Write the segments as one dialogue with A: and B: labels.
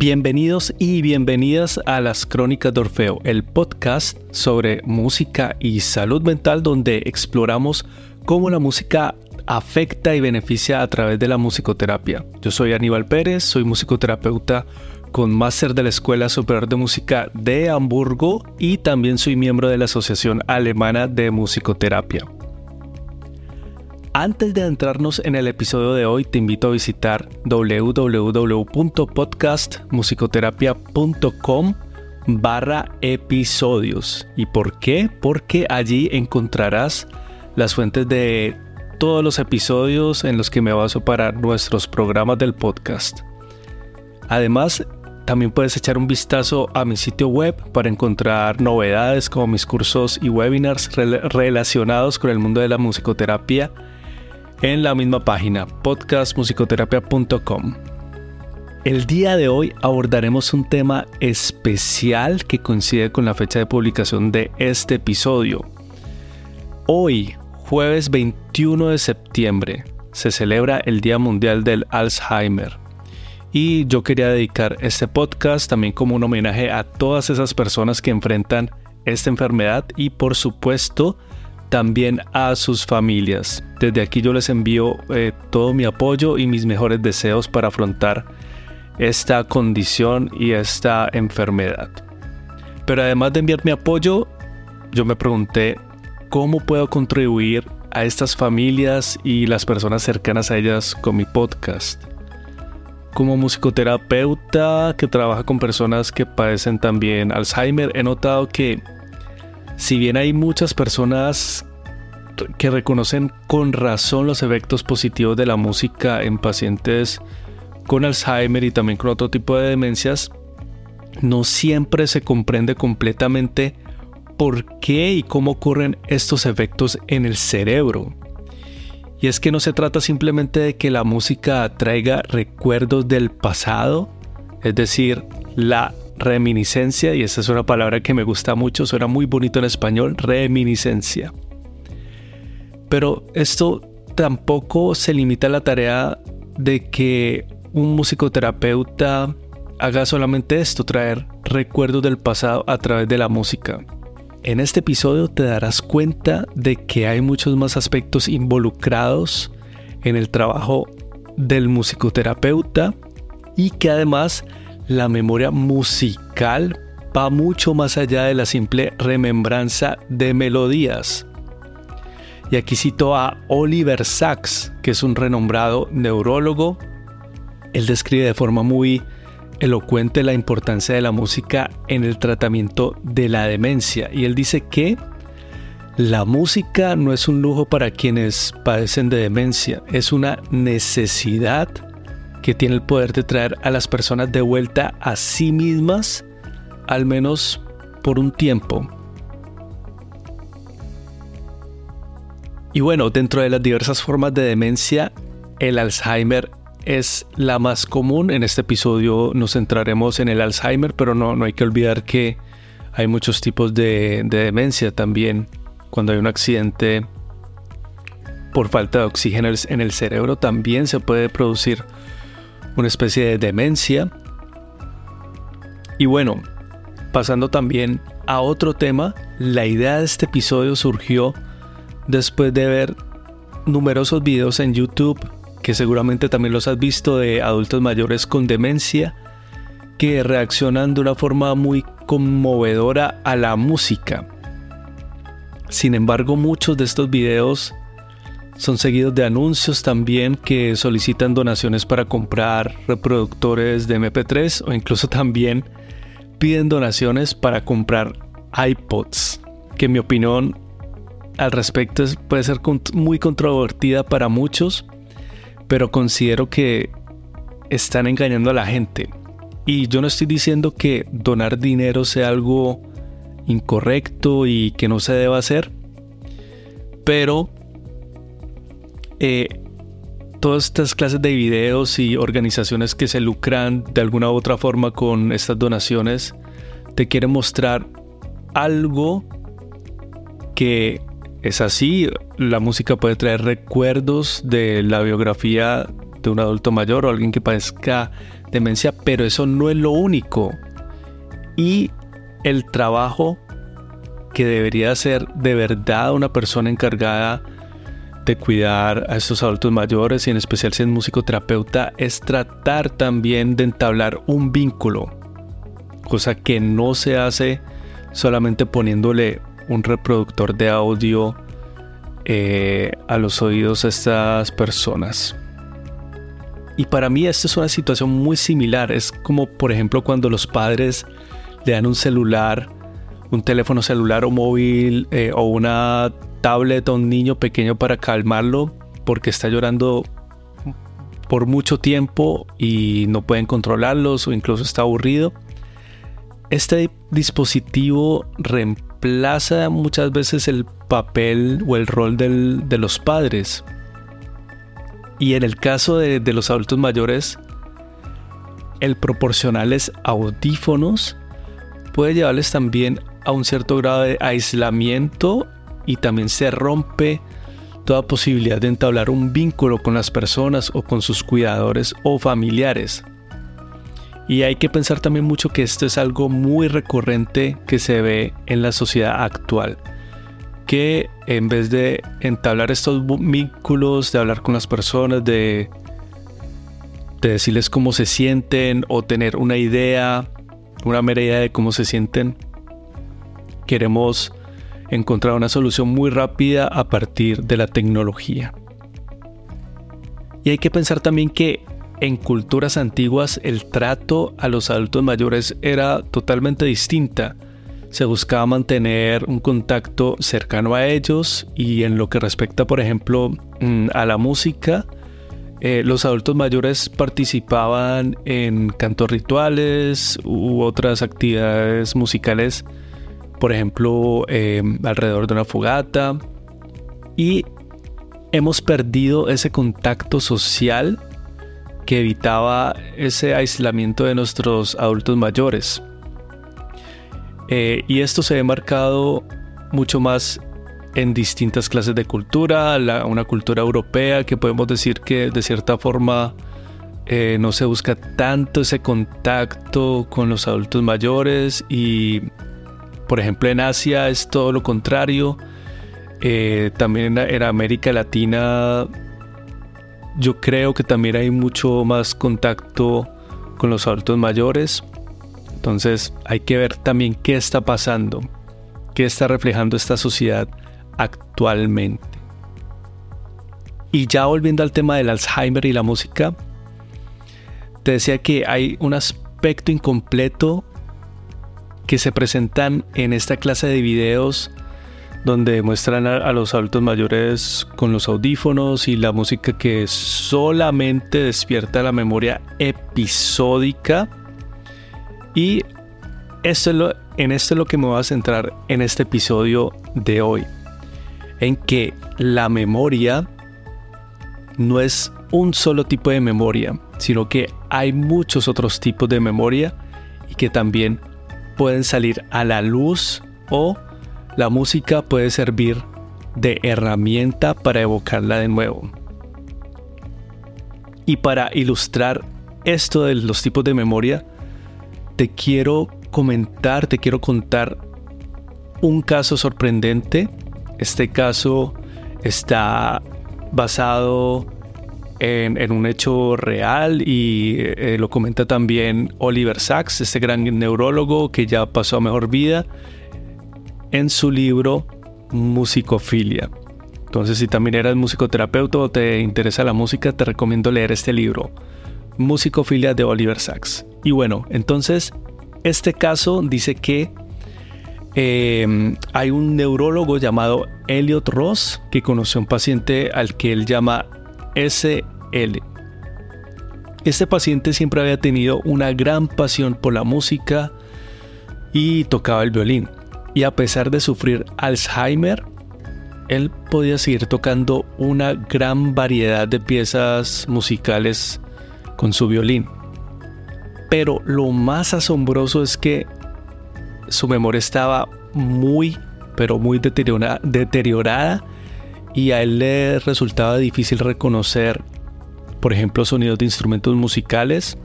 A: Bienvenidos y bienvenidas a las Crónicas de Orfeo, el podcast sobre música y salud mental donde exploramos cómo la música afecta y beneficia a través de la musicoterapia. Yo soy Aníbal Pérez, soy musicoterapeuta con máster de la Escuela Superior de Música de Hamburgo y también soy miembro de la Asociación Alemana de Musicoterapia. Antes de entrarnos en el episodio de hoy, te invito a visitar www.podcastmusicoterapia.com barra episodios. ¿Y por qué? Porque allí encontrarás las fuentes de todos los episodios en los que me baso para nuestros programas del podcast. Además, también puedes echar un vistazo a mi sitio web para encontrar novedades como mis cursos y webinars relacionados con el mundo de la musicoterapia en la misma página podcastmusicoterapia.com. El día de hoy abordaremos un tema especial que coincide con la fecha de publicación de este episodio. Hoy, jueves 21 de septiembre, se celebra el Día Mundial del Alzheimer. Y yo quería dedicar este podcast también como un homenaje a todas esas personas que enfrentan esta enfermedad y por supuesto también a sus familias. Desde aquí yo les envío eh, todo mi apoyo y mis mejores deseos para afrontar esta condición y esta enfermedad. Pero además de enviar mi apoyo, yo me pregunté cómo puedo contribuir a estas familias y las personas cercanas a ellas con mi podcast. Como musicoterapeuta que trabaja con personas que padecen también Alzheimer, he notado que si bien hay muchas personas que reconocen con razón los efectos positivos de la música en pacientes con Alzheimer y también con otro tipo de demencias, no siempre se comprende completamente por qué y cómo ocurren estos efectos en el cerebro. Y es que no se trata simplemente de que la música traiga recuerdos del pasado, es decir, la reminiscencia, y esa es una palabra que me gusta mucho, suena muy bonito en español, reminiscencia. Pero esto tampoco se limita a la tarea de que un musicoterapeuta haga solamente esto, traer recuerdos del pasado a través de la música. En este episodio te darás cuenta de que hay muchos más aspectos involucrados en el trabajo del musicoterapeuta y que además la memoria musical va mucho más allá de la simple remembranza de melodías. Y aquí cito a Oliver Sacks, que es un renombrado neurólogo. Él describe de forma muy elocuente la importancia de la música en el tratamiento de la demencia y él dice que la música no es un lujo para quienes padecen de demencia, es una necesidad que tiene el poder de traer a las personas de vuelta a sí mismas, al menos por un tiempo. Y bueno, dentro de las diversas formas de demencia, el Alzheimer es la más común. En este episodio nos centraremos en el Alzheimer, pero no, no hay que olvidar que hay muchos tipos de, demencia también. Cuando hay un accidente por falta de oxígeno en el cerebro, también se puede producir una especie de demencia. Y bueno, pasando también a otro tema, la idea de este episodio surgió después de ver numerosos videos en YouTube que seguramente también los has visto de adultos mayores con demencia que reaccionan de una forma muy conmovedora a la música. Sin embargo, muchos de estos videos son seguidos de anuncios también que solicitan donaciones para comprar reproductores de MP3 o incluso también piden donaciones para comprar iPods, que mi opinión al respecto puede ser muy controvertida para muchos pero considero que están engañando a la gente. Y yo no estoy diciendo que donar dinero sea algo incorrecto y que no se deba hacer, pero eh, todas estas clases de videos y organizaciones que se lucran de alguna u otra forma con estas donaciones te quieren mostrar algo que es así, la música puede traer recuerdos de la biografía de un adulto mayor o alguien que padezca demencia, pero eso no es lo único. Y el trabajo que debería ser de verdad una persona encargada de cuidar a estos adultos mayores y en especial si es musicoterapeuta es tratar también de entablar un vínculo, cosa que no se hace solamente poniéndole un reproductor de audio eh, a los oídos a estas personas. Y para mí esta es una situación muy similar. Es como por ejemplo cuando los padres le dan un celular, un teléfono celular o móvil eh, o una tablet a un niño pequeño para calmarlo porque está llorando por mucho tiempo y no pueden controlarlos o incluso está aburrido. Este dispositivo reemplaza muchas veces el papel o el rol de los padres. Y en el caso de, de los adultos mayores, el proporcionarles audífonos puede llevarles también a un cierto grado de aislamiento y también se rompe toda posibilidad de entablar un vínculo con las personas o con sus cuidadores o familiares. Y hay que pensar también mucho que esto es algo muy recurrente que se ve en la sociedad actual que en vez de entablar estos vínculos, de hablar con las personas, de, de decirles cómo se sienten o tener una idea, una mera idea de cómo se sienten, queremos encontrar una solución muy rápida a partir de la tecnología. Y hay que pensar también que en culturas antiguas el trato a los adultos mayores era totalmente distinta se buscaba mantener un contacto cercano a ellos y en lo que respecta, por ejemplo, mm, a la música, eh, los adultos mayores participaban en cantos rituales u otras actividades musicales, por ejemplo, eh, alrededor de una fogata. Y hemos perdido ese contacto social que evitaba ese aislamiento de nuestros adultos mayores. Eh, y esto se ve marcado mucho más en distintas clases de cultura, una cultura europea que podemos decir que de cierta forma eh, no se busca tanto ese contacto con los adultos mayores y por ejemplo en Asia es todo lo contrario. Eh, también en América Latina yo creo que también hay mucho más contacto con los adultos mayores. Entonces hay que ver también qué está pasando, qué está reflejando esta sociedad actualmente. Y ya volviendo al tema del Alzheimer y la música, te decía que hay un aspecto incompleto que se presentan en esta clase de videos donde muestran a, los adultos mayores con los audífonos y la música que solamente despierta la memoria episódica y esto es en esto es lo que me voy a centrar en este episodio de hoy. En que la memoria no es un solo tipo de memoria, sino que hay muchos otros tipos de memoria y que también pueden salir a la luz o la música puede servir de herramienta para evocarla de nuevo. Y para ilustrar esto de los tipos de memoria, te quiero comentar, te quiero contar un caso sorprendente. Este caso está basado en, un hecho real y eh, lo comenta también Oliver Sacks, este gran neurólogo que ya pasó a mejor vida, en su libro Musicofilia. Entonces, si también eres musicoterapeuta o te interesa la música, te recomiendo leer este libro, Musicofilia de Oliver Sacks. Y bueno, entonces este caso dice que em, hay un neurólogo llamado Elliot Ross que conoció a un paciente al que él llama SL. Este paciente siempre había tenido una gran pasión por la música y tocaba el violín. Y a pesar de sufrir Alzheimer, él podía seguir tocando una gran variedad de piezas musicales con su violín. Pero lo más asombroso es que su memoria estaba muy, pero muy deteriorada, y a él le resultaba difícil reconocer por ejemplo, sonidos de instrumentos musicales.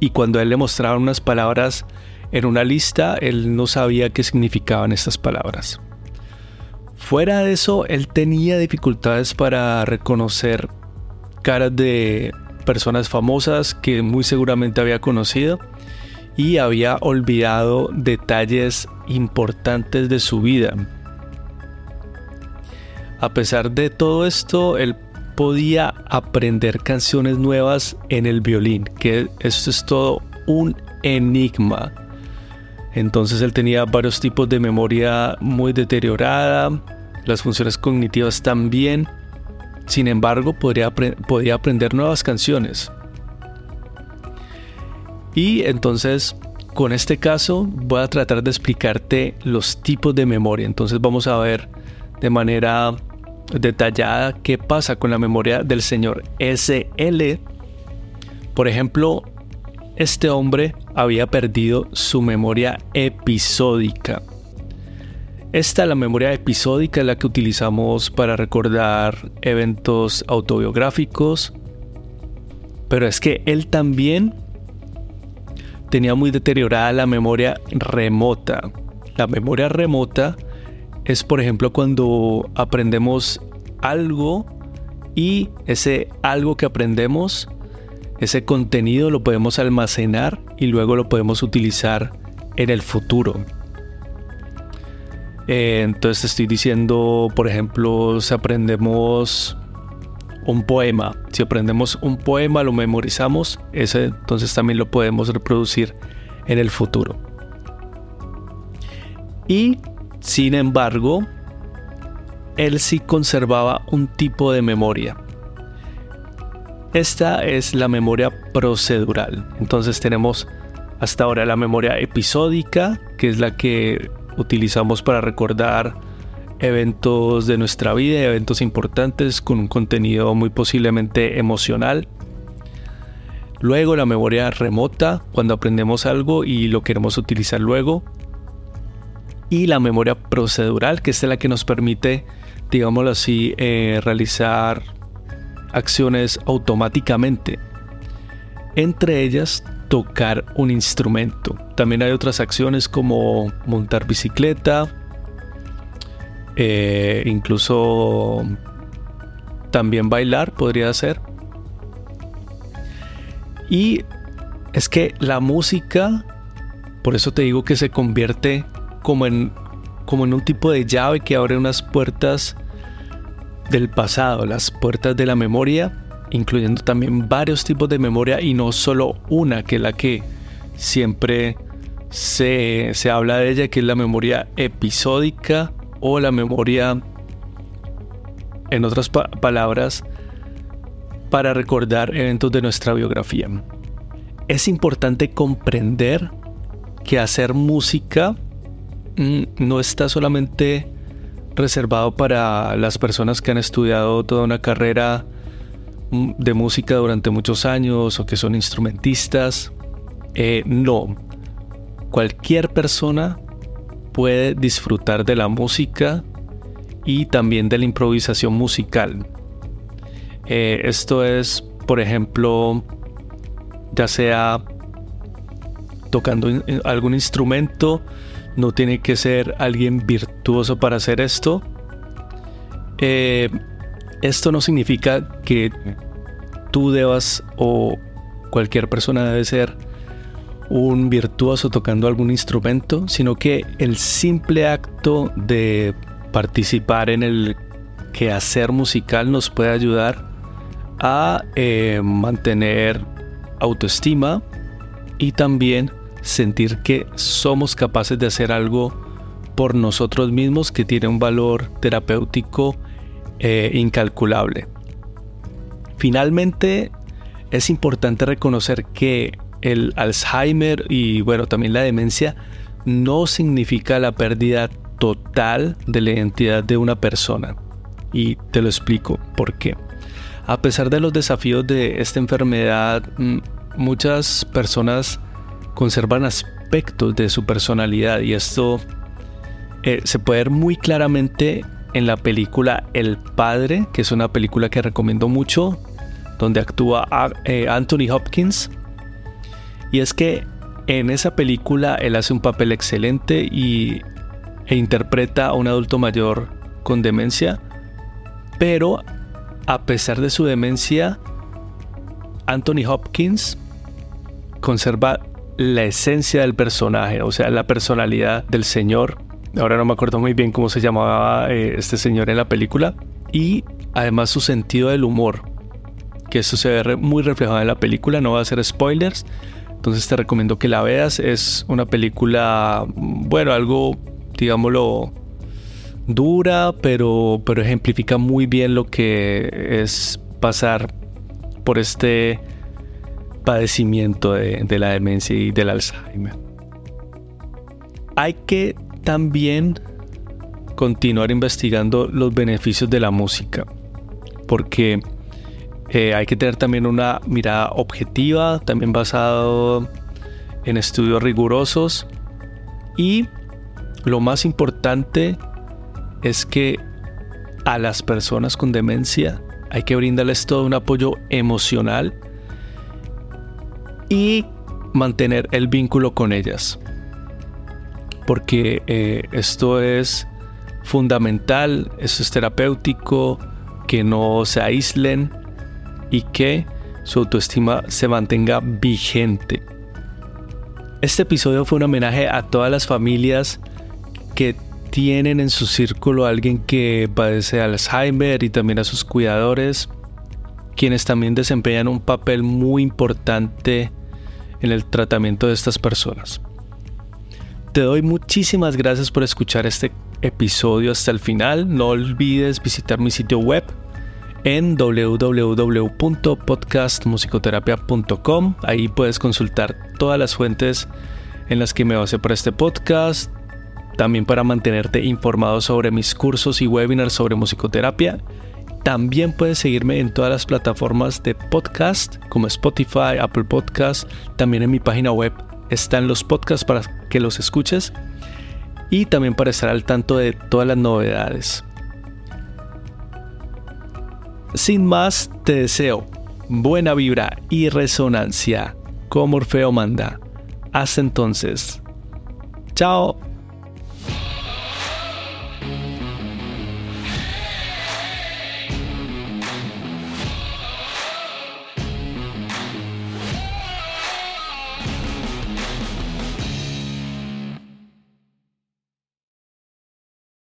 A: Y cuando a él le mostraban unas palabras en una lista, él no sabía qué significaban estas palabras. Fuera de eso, él tenía dificultades para reconocer caras de personas famosas que muy seguramente había conocido y había olvidado detalles importantes de su vida. A pesar de todo esto, él podía aprender canciones nuevas en el violín, que eso es todo un enigma. Entonces él tenía varios tipos de memoria muy deteriorada, las funciones cognitivas también. Sin embargo, podría, podía aprender nuevas canciones. Y entonces, con este caso, voy a tratar de explicarte los tipos de memoria. Entonces vamos a ver de manera detallada qué pasa con la memoria del señor SL. Por ejemplo, este hombre había perdido su memoria episódica. Esta, la memoria episódica, es la que utilizamos para recordar eventos autobiográficos. Pero es que él también tenía muy deteriorada la memoria remota. La memoria remota es por ejemplo cuando aprendemos algo y ese algo que aprendemos, ese contenido lo podemos almacenar y luego lo podemos utilizar en el futuro. Eh, entonces estoy diciendo, por ejemplo, si aprendemos un poema, si aprendemos un poema, lo memorizamos, ese entonces también lo podemos reproducir en el futuro. Y sin embargo, él sí conservaba un tipo de memoria. Esta es la memoria procedural. Entonces tenemos hasta ahora la memoria episódica, que es la que utilizamos para recordar eventos de nuestra vida, eventos importantes con un contenido muy posiblemente emocional. Luego la memoria remota, cuando aprendemos algo y lo queremos utilizar luego y la memoria procedural, que es la que nos permite, digámoslo así, eh, realizar acciones automáticamente. Entre ellas, tocar un instrumento. También hay otras acciones como montar bicicleta, eh, incluso también bailar podría ser. Y es que la música, por eso te digo que se convierte como en, como en un tipo de llave que abre unas puertas del pasado, las puertas de la memoria, incluyendo también varios tipos de memoria y no solo una, que es la que siempre se, se habla de ella, que es la memoria episódica o la memoria, en otras palabras, para recordar eventos de nuestra biografía. Es importante comprender que hacer música no está solamente reservado para las personas que han estudiado toda una carrera mm, de música durante muchos años o que son instrumentistas. Eh, no, cualquier persona puede disfrutar de la música y también de la improvisación musical. Eh, esto es, por ejemplo, ya sea tocando algún instrumento, no tiene que ser alguien virtuoso para hacer esto. Eh, esto no significa que tú debas o cualquier persona debe ser un virtuoso tocando algún instrumento, sino que el simple acto de participar en el quehacer musical nos puede ayudar a eh, mantener autoestima y también sentir que somos capaces de hacer algo por nosotros mismos que tiene un valor terapéutico eh, incalculable. Finalmente, es importante reconocer que el Alzheimer y bueno, también la demencia no significa la pérdida total de la identidad de una persona. Y te lo explico por qué. A pesar de los desafíos de esta enfermedad, mm, muchas personas conservan aspectos de su personalidad y esto eh, se puede ver muy claramente en la película El Padre, que es una película que recomiendo mucho. donde actúa eh, Anthony Hopkins. Y es que en esa película él hace un papel excelente y, e interpreta a un adulto mayor con demencia, pero a pesar de su demencia, Anthony Hopkins conserva la esencia del personaje, o sea, la personalidad del señor. Ahora no me acuerdo muy bien cómo se llamaba eh, este señor en la película. Y además su sentido del humor, que eso se ve muy reflejado en la película, no va a ser spoilers. Entonces te recomiendo que la veas. Es una película, bueno, algo, digámoslo, dura, pero, pero ejemplifica muy bien lo que es pasar por este padecimiento de, la demencia y del Alzheimer. Hay que también continuar investigando los beneficios de la música, porque eh, hay que tener también una mirada objetiva, también basado en estudios rigurosos y lo más importante es que a las personas con demencia hay que brindarles todo un apoyo emocional y mantener el vínculo con ellas. Porque eh, esto es fundamental, esto es terapéutico, que no se aíslen y que su autoestima se mantenga vigente. Este episodio fue un homenaje a todas las familias que tienen en su círculo a alguien que padece Alzheimer y también a sus cuidadores, quienes también desempeñan un papel muy importante en el tratamiento de estas personas. Te doy muchísimas gracias por escuchar este episodio hasta el final. No olvides visitar mi sitio web en www.podcastmusicoterapia.com. Ahí puedes consultar todas las fuentes en las que me basé para este podcast. También para mantenerte informado sobre mis cursos y webinars sobre musicoterapia también puedes seguirme en todas las plataformas de podcast como Spotify, Apple Podcast. También en mi página web están los podcasts para que los escuches y también para estar al tanto de todas las novedades. Sin más, te deseo buena vibra y resonancia como Orfeo manda. Hasta entonces. Chao.